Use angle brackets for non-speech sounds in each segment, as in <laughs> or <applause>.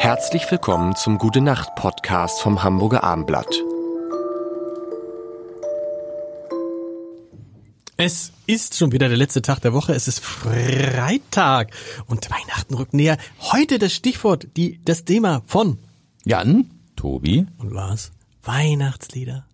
Herzlich willkommen zum Gute Nacht Podcast vom Hamburger Armblatt. Es ist schon wieder der letzte Tag der Woche. Es ist Freitag und Weihnachten rückt näher. Heute das Stichwort, die, das Thema von Jan, Tobi. und Lars. Weihnachtslieder.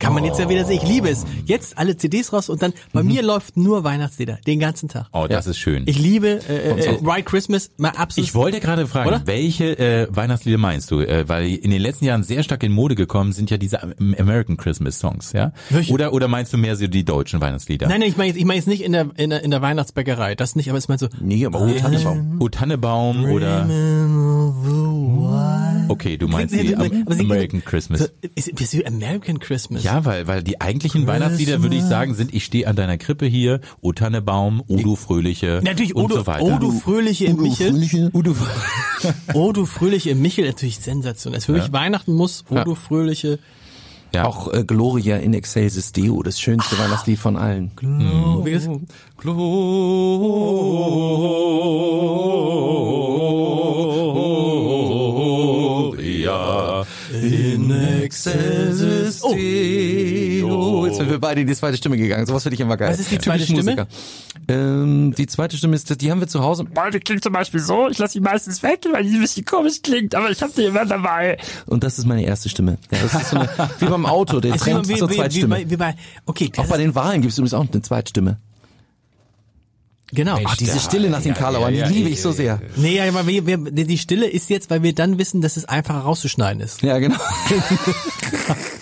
Kann man jetzt ja wieder sehen. Ich liebe es. Jetzt alle CDs raus und dann, bei mir läuft nur Weihnachtslieder. Den ganzen Tag. Oh, das ist schön. Ich liebe äh, äh, White Christmas, mal absolut. Ich wollte gerade fragen, Oder? welche äh, Weihnachtslieder meinst du? Äh, weil in den letzten Jahren sehr stark in Mode gekommen sind ja diese Am- American Christmas Songs, ja? Welche? Oder oder meinst du mehr so die deutschen Weihnachtslieder? Nein, nein, ich meine jetzt, ich meine jetzt nicht in der, in der, in der Weihnachtsbäckerei. Das nicht, aber es meint so. Nee, aber oh, Tannenbaum. O Tannebaum oder Okay, du meinst die Am American Christmas. Ist, du American Christmas? Ja, weil weil die eigentlichen Weihnachtslieder würde ich sagen sind ich stehe an deiner Krippe hier, O Tannebaum, O du Fröhliche Natürlich, und Odo, so weiter. Odo Fröhliche im Michel. Fröhliche. Udo, Odo <laughs> Fröhliche im Michel, natürlich sensationell. Für mich Weihnachten muss Odo Fröhliche. ja. Auch äh, Gloria in Excelsis Deo, das schönste Weihnachtslied von allen. Oh, wie Oh. Deo. Jetzt sind wir beide in die zweite Stimme gegangen. Sowas finde ich immer geil. Was ist die zweite Stimme? Musiker. Ähm, die zweite Stimme ist, die haben wir zu Hause. Boah, die klingt zum Beispiel so. Ich lasse die meistens weg, weil die ein bisschen komisch klingt, aber ich habe die immer dabei. Und das ist meine erste Stimme. Ja, das ist so eine, wie beim Auto, der ist <laughs> wie, trennt wie, zur wie, wie, Zweitstimme. bei, wie bei, okay, Auch bei den Wahlen gibt es übrigens auch eine Zweitstimme. genau. Ach, diese Stille nach den Karlauern, die liebe ich so sehr. Nee, ja, aber wir, wir, die Stille ist jetzt, weil wir dann wissen, dass es einfacher rauszuschneiden ist. Ja, genau. <laughs>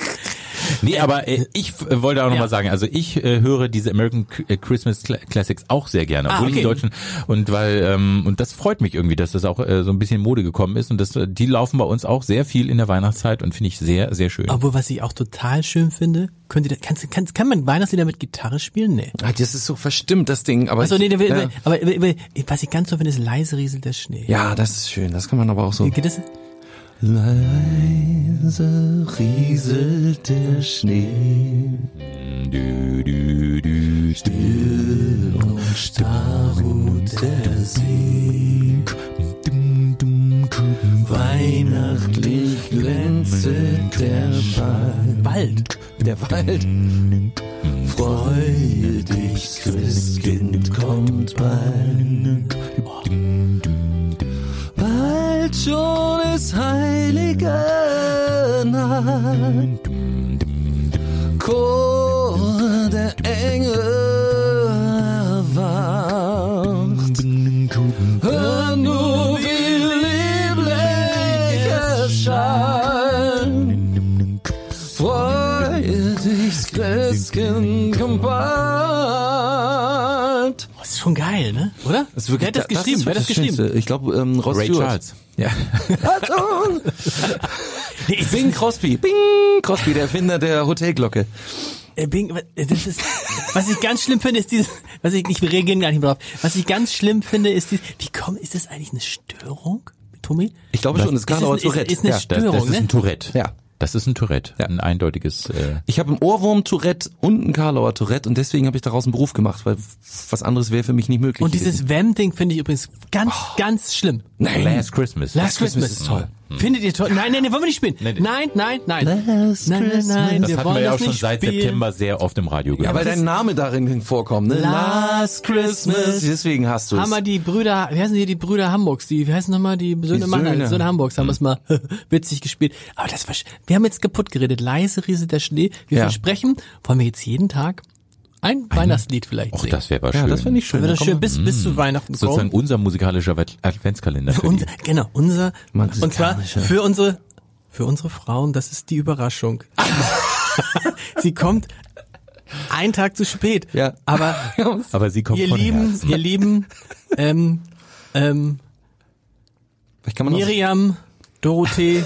Nee, aber äh, ich äh, wollte auch noch Ja. mal sagen, also ich äh, höre diese American äh, Christmas Cla- Classics auch sehr gerne, Ah, obwohl ich okay. die deutschen und weil ähm, und das freut mich irgendwie, dass das auch äh, so ein bisschen in Mode gekommen ist und das äh, die laufen bei uns auch sehr viel in der Weihnachtszeit und finde ich sehr sehr schön. Obwohl, was ich auch total schön finde, könnt ihr, da- kannst, du- kannst, kann man Weihnachtslieder mit Gitarre spielen? Nee. Ah, Das ist so verstimmt, das Ding. Aber Also nee, ich, ja. aber, aber, aber was ich ganz so finde, ist leise rieselt der Schnee. ja, das ist schön. Das kann man aber auch so. Geht das? Leise rieselt der Schnee. Du, du, du, Still und starr ruht der See. Weihnachtlich glänzet der Wald. Wald. Der Wald. Freue dich, Christkind kommt bald. Bald schon ist heilige Nacht. Chor der Engel erwacht. Hör nur, wie lieblich es scheint. Freue dich, Christkind kommt bald. Oh, das ist schon geil, ne? Oder? Wer hat das geschrieben? Wer hat das geschrieben? Schönste. Ich glaube, ähm, Ross Ray Stewart. Charles. Ja. <laughs> Bing Crosby. Bing Crosby, der Erfinder der Hotelglocke. Äh, Bing, das ist, was ich ganz schlimm finde, ist dieses, was ich, ich reagieren gar nicht mehr drauf. Was ich ganz schlimm finde, ist dieses, wie kommen, ist das eigentlich eine Störung, Tommy? Ich glaube schon, das ist Karlauer ist, ist, Tourette. ist eine ja. Das, Störung, das ist ne? ein Tourette. Ja. Das ist ein Tourette, Ja. ein eindeutiges äh, Ich habe ein Ohrwurm-Tourette und ein Karlauer Tourette und deswegen habe ich daraus einen Beruf gemacht, weil was anderes wäre für mich nicht möglich. Und gewesen. dieses Wham-Ding finde ich übrigens ganz, ganz schlimm. Nein. Last Christmas. Last Christmas ist toll. Findet ihr toll? Nein, nein, nein, wollen wir nicht spielen. Nein, nein, nein. Last nein, nein, nein, Das wir hatten wir ja auch schon seit spielen. September sehr oft im Radio Ja, gehört. weil dein Name darin vorkommt, ne? Last Christmas. Deswegen hast du es. Haben wir die Brüder, wie heißen die, die Brüder Hamburgs, die, wie heißen nochmal, die Söhne Die Söhne. Söhne Hamburgs, haben wir es mal <laughs> witzig gespielt. Aber das war, wir haben jetzt kaputt geredet. Leise rieselt der Schnee. Wir Ja. versprechen, wollen wir jetzt jeden Tag ein Weihnachtslied vielleicht Och, singen. das wäre aber ja, schön. das finde ich schön. Da das schön bis, bis zu Weihnachten Sozusagen kommen. unser musikalischer Advent- Adventskalender. Für <laughs> Unser, die. genau, unser, und zwar für unsere, für unsere Frauen, das ist die Überraschung. <laughs> Sie kommt einen Tag zu spät. Ja. Aber <laughs> Aber sie kommt ihr von lieben, Herzen. ihr lieben, ähm, ähm, Miriam, Dorothee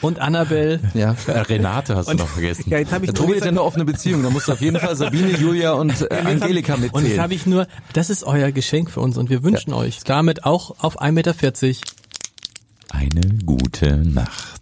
und Annabelle. <laughs> ja. Äh, Renate hast du noch vergessen. Ja, jetzt habe ich Der Tobi hat ja eine offene Beziehung, da musst du auf jeden Fall Sabine, <laughs> Julia und äh, Angelika Und jetzt mitzählen. habe ich nur, das ist euer Geschenk für uns und wir wünschen euch damit auch auf 1,40 Meter. Eine gute Nacht.